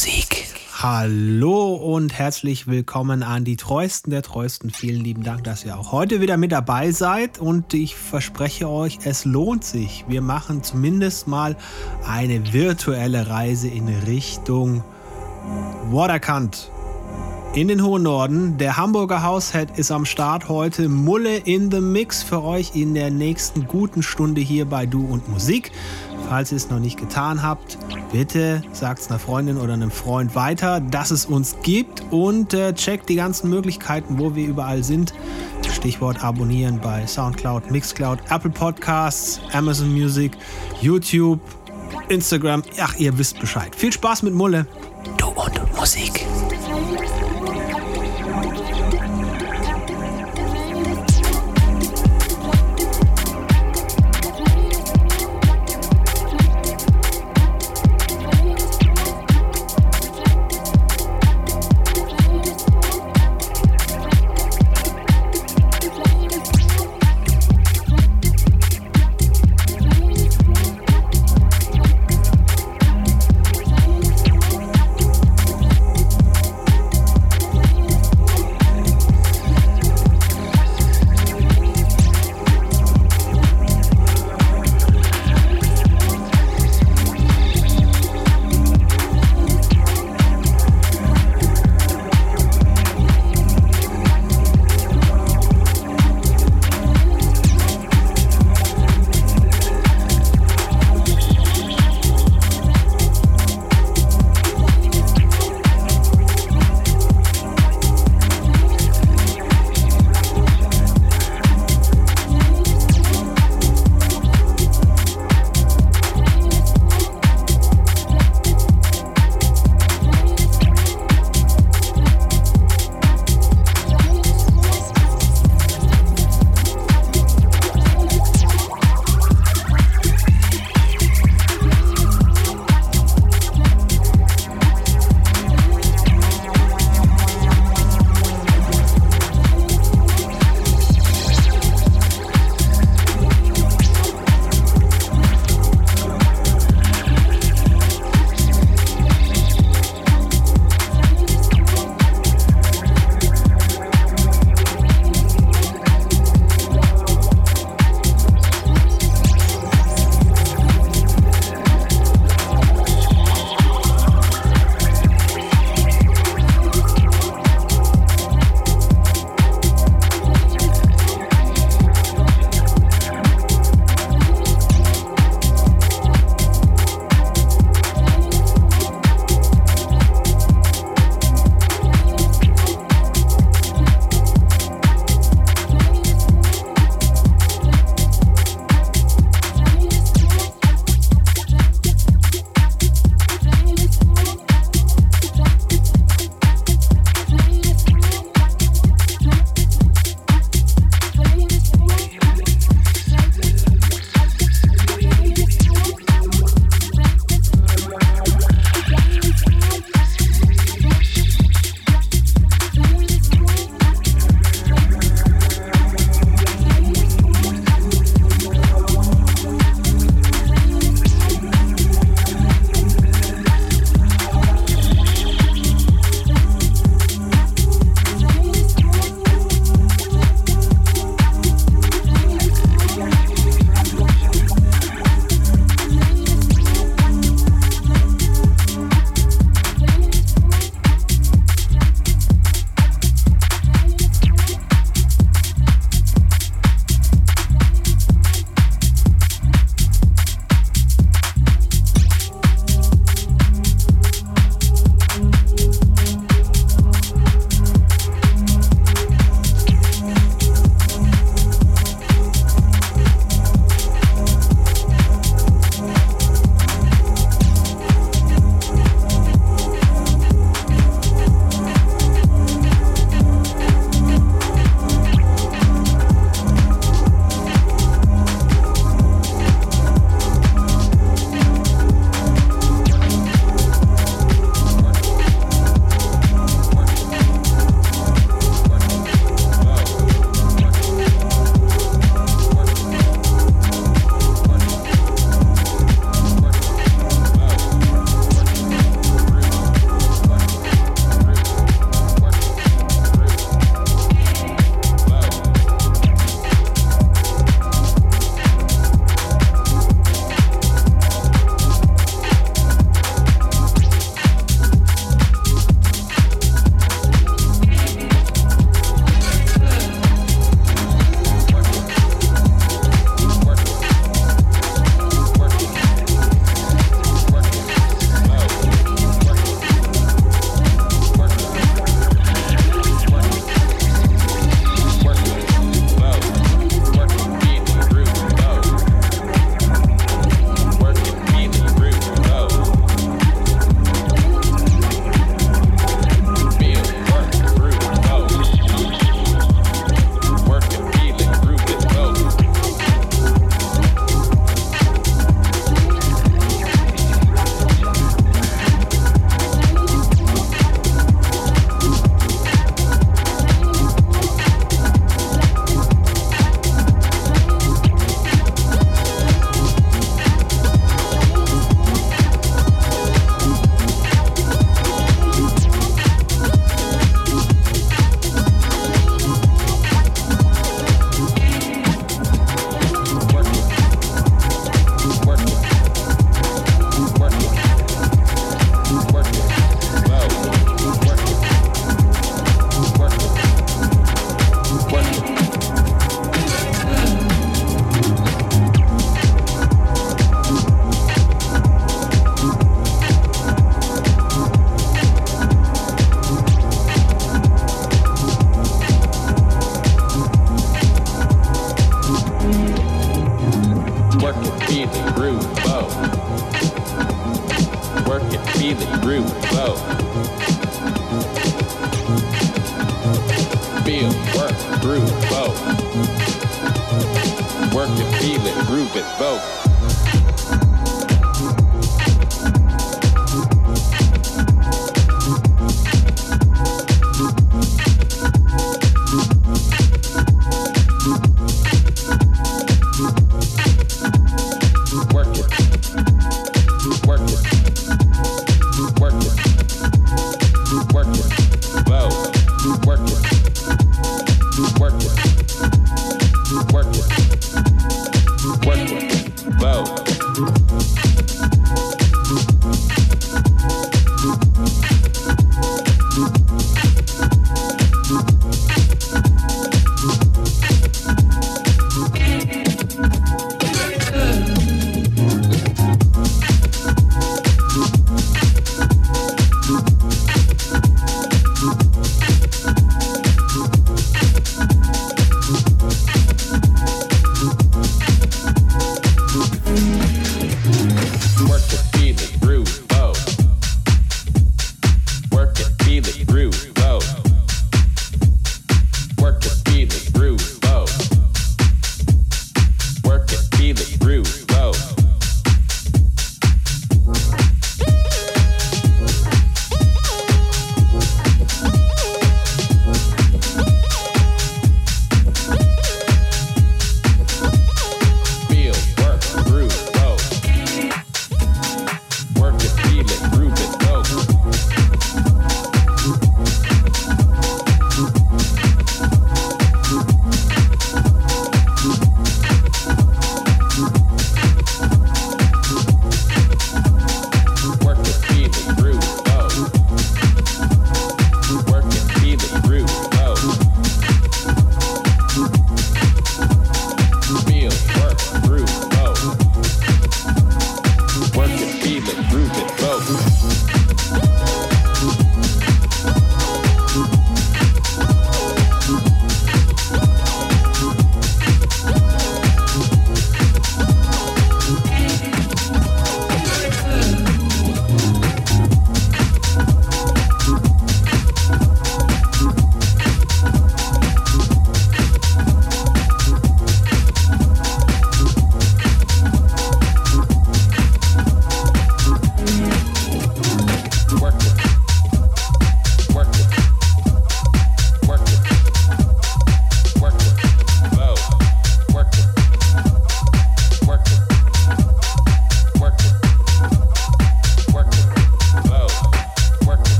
Musik. Hallo und herzlich willkommen an die Treuesten der Treuesten. Vielen lieben Dank, dass ihr auch heute wieder mit dabei seid und ich verspreche euch, es lohnt sich. Wir machen zumindest mal eine virtuelle Reise in Richtung Waterkant in den hohen Norden. Der Hamburger Haushead ist am Start heute. Mulle in the Mix für euch in der nächsten guten Stunde hier bei Du und Musik. Falls ihr es noch nicht getan habt, bitte sagt es einer Freundin oder einem Freund weiter, dass es uns gibt und äh, checkt die ganzen Möglichkeiten, wo wir überall sind. Stichwort abonnieren bei Soundcloud, Mixcloud, Apple Podcasts, Amazon Music, YouTube, Instagram. Ach, ihr wisst Bescheid. Viel Spaß mit Mulle. Du und Musik.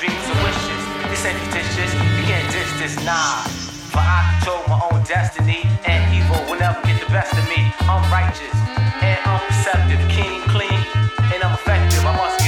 dreams and wishes. This ain't fictitious, you can't diss this, nah. For I control my own destiny, and evil will never get the best of me. I'm righteous and I'm perceptive, keen, clean, and I'm effective. I must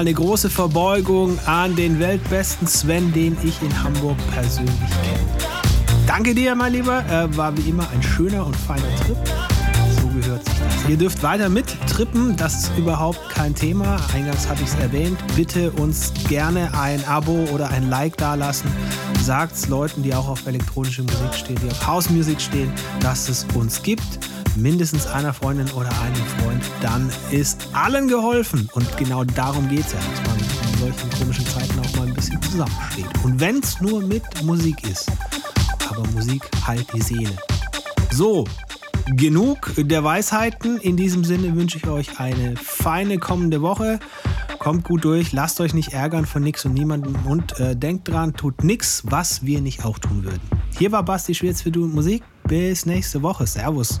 Nochmal eine große Verbeugung an den weltbesten Sven, den ich in Hamburg persönlich kenne. Danke dir, mein Lieber. Äh, war wie immer ein schöner und feiner Trip. So gehört sich das. Ihr dürft weiter mittrippen, das ist überhaupt kein Thema. Eingangs hatte ich es erwähnt. Bitte uns gerne ein Abo oder ein Like dalassen. Sagt es Leuten, die auch auf elektronische Musik stehen, die auf House Music stehen, dass es uns gibt. Mindestens einer Freundin oder einem Freund. Dann ist allen geholfen. Und genau darum geht es ja, dass man in solchen komischen Zeiten auch mal ein bisschen zusammensteht. Und wenn es nur mit Musik ist. Aber Musik heilt die Seele. So, genug der Weisheiten. In diesem Sinne wünsche ich euch eine feine kommende Woche. Kommt gut durch, lasst euch nicht ärgern von nix und niemandem und äh, denkt dran, tut nix, was wir nicht auch tun würden. Hier war Basti Schwierz für Du und Musik. Bis nächste Woche. Servus.